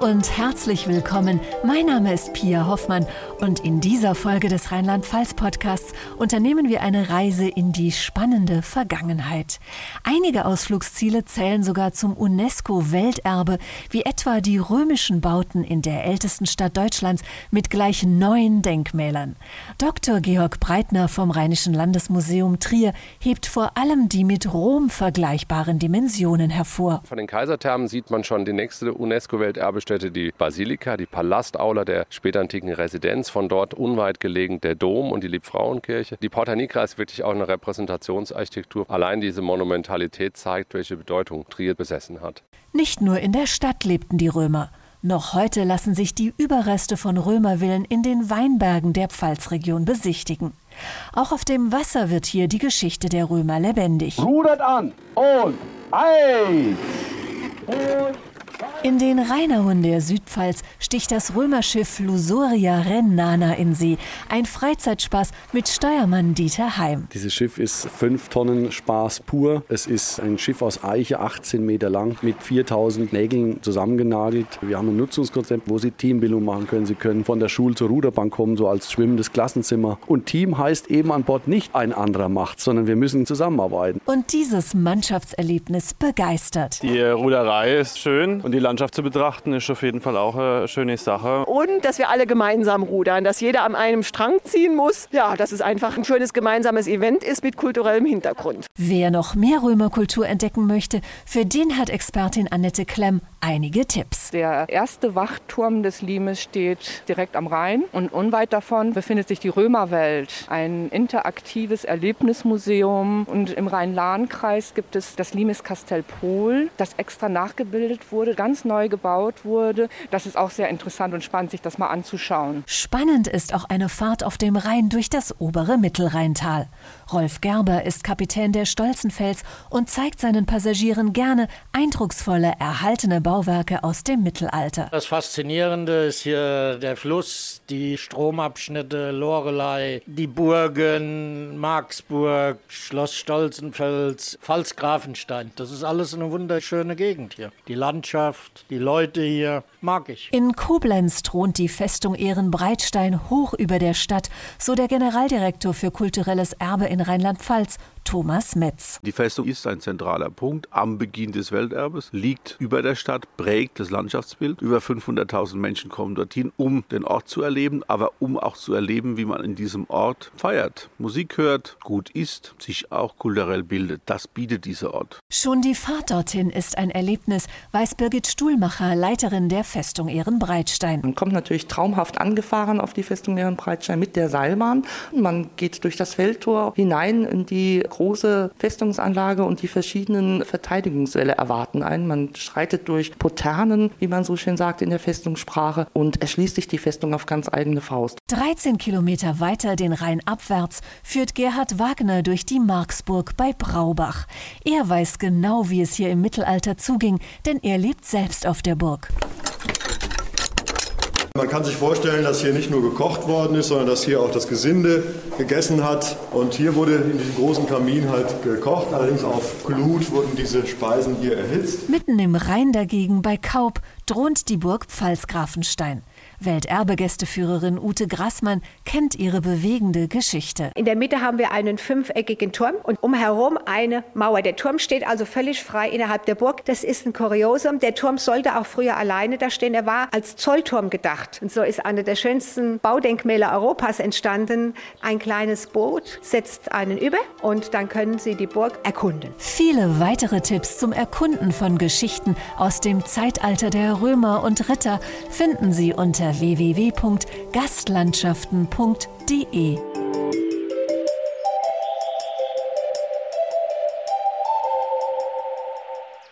Und herzlich willkommen. Mein Name ist Pia Hoffmann und in dieser Folge des Rheinland-Pfalz-Podcasts unternehmen wir eine Reise in die spannende Vergangenheit. Einige Ausflugsziele zählen sogar zum UNESCO-Welterbe, wie etwa die römischen Bauten in der ältesten Stadt Deutschlands mit gleich neun Denkmälern. Dr. Georg Breitner vom Rheinischen Landesmuseum Trier hebt vor allem die mit Rom vergleichbaren Dimensionen hervor. Von den Kaiserthermen sieht man schon die nächste UNESCO-Welterbe Kulturstätte die Basilika, die Palastaula der spätantiken Residenz. Von dort unweit gelegen der Dom und die Liebfrauenkirche. Die Porta Nigra ist wirklich auch eine Repräsentationsarchitektur. Allein diese Monumentalität zeigt, welche Bedeutung Trier besessen hat. Nicht nur in der Stadt lebten die Römer. Noch heute lassen sich die Überreste von Römervillen in den Weinbergen der Pfalzregion besichtigen. Auch auf dem Wasser wird hier die Geschichte der Römer lebendig. Rudert an und eins in den Rheinauen der Südpfalz sticht das Römerschiff Lusoria Rennana in See. Ein Freizeitspaß mit Steuermann Dieter Heim. Dieses Schiff ist 5 Tonnen Spaß pur. Es ist ein Schiff aus Eiche, 18 Meter lang, mit 4000 Nägeln zusammengenagelt. Wir haben ein Nutzungskonzept, wo Sie Teambildung machen können. Sie können von der Schule zur Ruderbank kommen, so als schwimmendes Klassenzimmer. Und Team heißt eben an Bord nicht ein anderer macht, sondern wir müssen zusammenarbeiten. Und dieses Mannschaftserlebnis begeistert. Die Ruderei ist schön und die Landschaft zu betrachten ist auf jeden Fall auch eine schöne Sache. Und dass wir alle gemeinsam rudern, dass jeder an einem Strang ziehen muss. Ja, dass es einfach ein schönes gemeinsames Event ist mit kulturellem Hintergrund. Wer noch mehr Römerkultur entdecken möchte, für den hat Expertin Annette Klemm einige Tipps. Der erste Wachturm des Limes steht direkt am Rhein und unweit davon befindet sich die Römerwelt, ein interaktives Erlebnismuseum. Und im Rhein-Lahn-Kreis gibt es das Limes Kastell Pohl, das extra nachgebildet wurde, ganz neu gebaut wurde. Das ist auch sehr interessant und spannend, sich das mal anzuschauen. Spannend ist auch eine Fahrt auf dem Rhein durch das obere Mittelrheintal. Rolf Gerber ist Kapitän der Stolzenfels und zeigt seinen Passagieren gerne eindrucksvolle, erhaltene Bauwerke aus dem Mittelalter. Das Faszinierende ist hier der Fluss, die Stromabschnitte, Lorelei, die Burgen, Marksburg, Schloss Stolzenfels, Pfalzgrafenstein. Das ist alles eine wunderschöne Gegend hier. Die Landschaft, die Leute hier, mag ich. In Koblenz thront die Festung Ehrenbreitstein hoch über der Stadt, so der Generaldirektor für kulturelles Erbe in Rheinland-Pfalz, Thomas Metz. Die Festung ist ein zentraler Punkt am Beginn des Welterbes, liegt über der Stadt, prägt das Landschaftsbild. Über 500.000 Menschen kommen dorthin, um den Ort zu erleben, aber um auch zu erleben, wie man in diesem Ort feiert, Musik hört, gut isst, sich auch kulturell bildet. Das bietet dieser Ort. Schon die Fahrt dorthin ist ein Erlebnis, weiß Birgit Stuhlmacher, Leiterin der Festung Ehrenbreitstein. Man kommt natürlich traumhaft angefahren auf die Festung Ehrenbreitstein mit der Seilbahn. Man geht durch das Feldtor hinein in die große Festungsanlage und die verschiedenen Verteidigungswelle erwarten einen. Man schreitet durch Poternen, wie man so schön sagt in der Festungssprache, und erschließt sich die Festung auf ganz eigene Faust. 13 Kilometer weiter den Rhein abwärts führt Gerhard Wagner durch die Marksburg bei Braubach. Er weiß genau, wie es hier im Mittelalter zuging, denn er lebt selbst auf der Burg. Man kann sich vorstellen, dass hier nicht nur gekocht worden ist, sondern dass hier auch das Gesinde gegessen hat. Und hier wurde in diesem großen Kamin halt gekocht, allerdings auf Glut wurden diese Speisen hier erhitzt. Mitten im Rhein dagegen bei Kaub thront die Burg Pfalzgrafenstein. Welterbegästeführerin Ute Grassmann kennt ihre bewegende Geschichte. In der Mitte haben wir einen fünfeckigen Turm und umherum eine Mauer. Der Turm steht also völlig frei innerhalb der Burg. Das ist ein Kuriosum. Der Turm sollte auch früher alleine da stehen. Er war als Zollturm gedacht. Und so ist eine der schönsten Baudenkmäler Europas entstanden. Ein kleines Boot setzt einen über und dann können Sie die Burg erkunden. Viele weitere Tipps zum Erkunden von Geschichten aus dem Zeitalter der Römer und Ritter finden Sie www.gastlandschaften.de.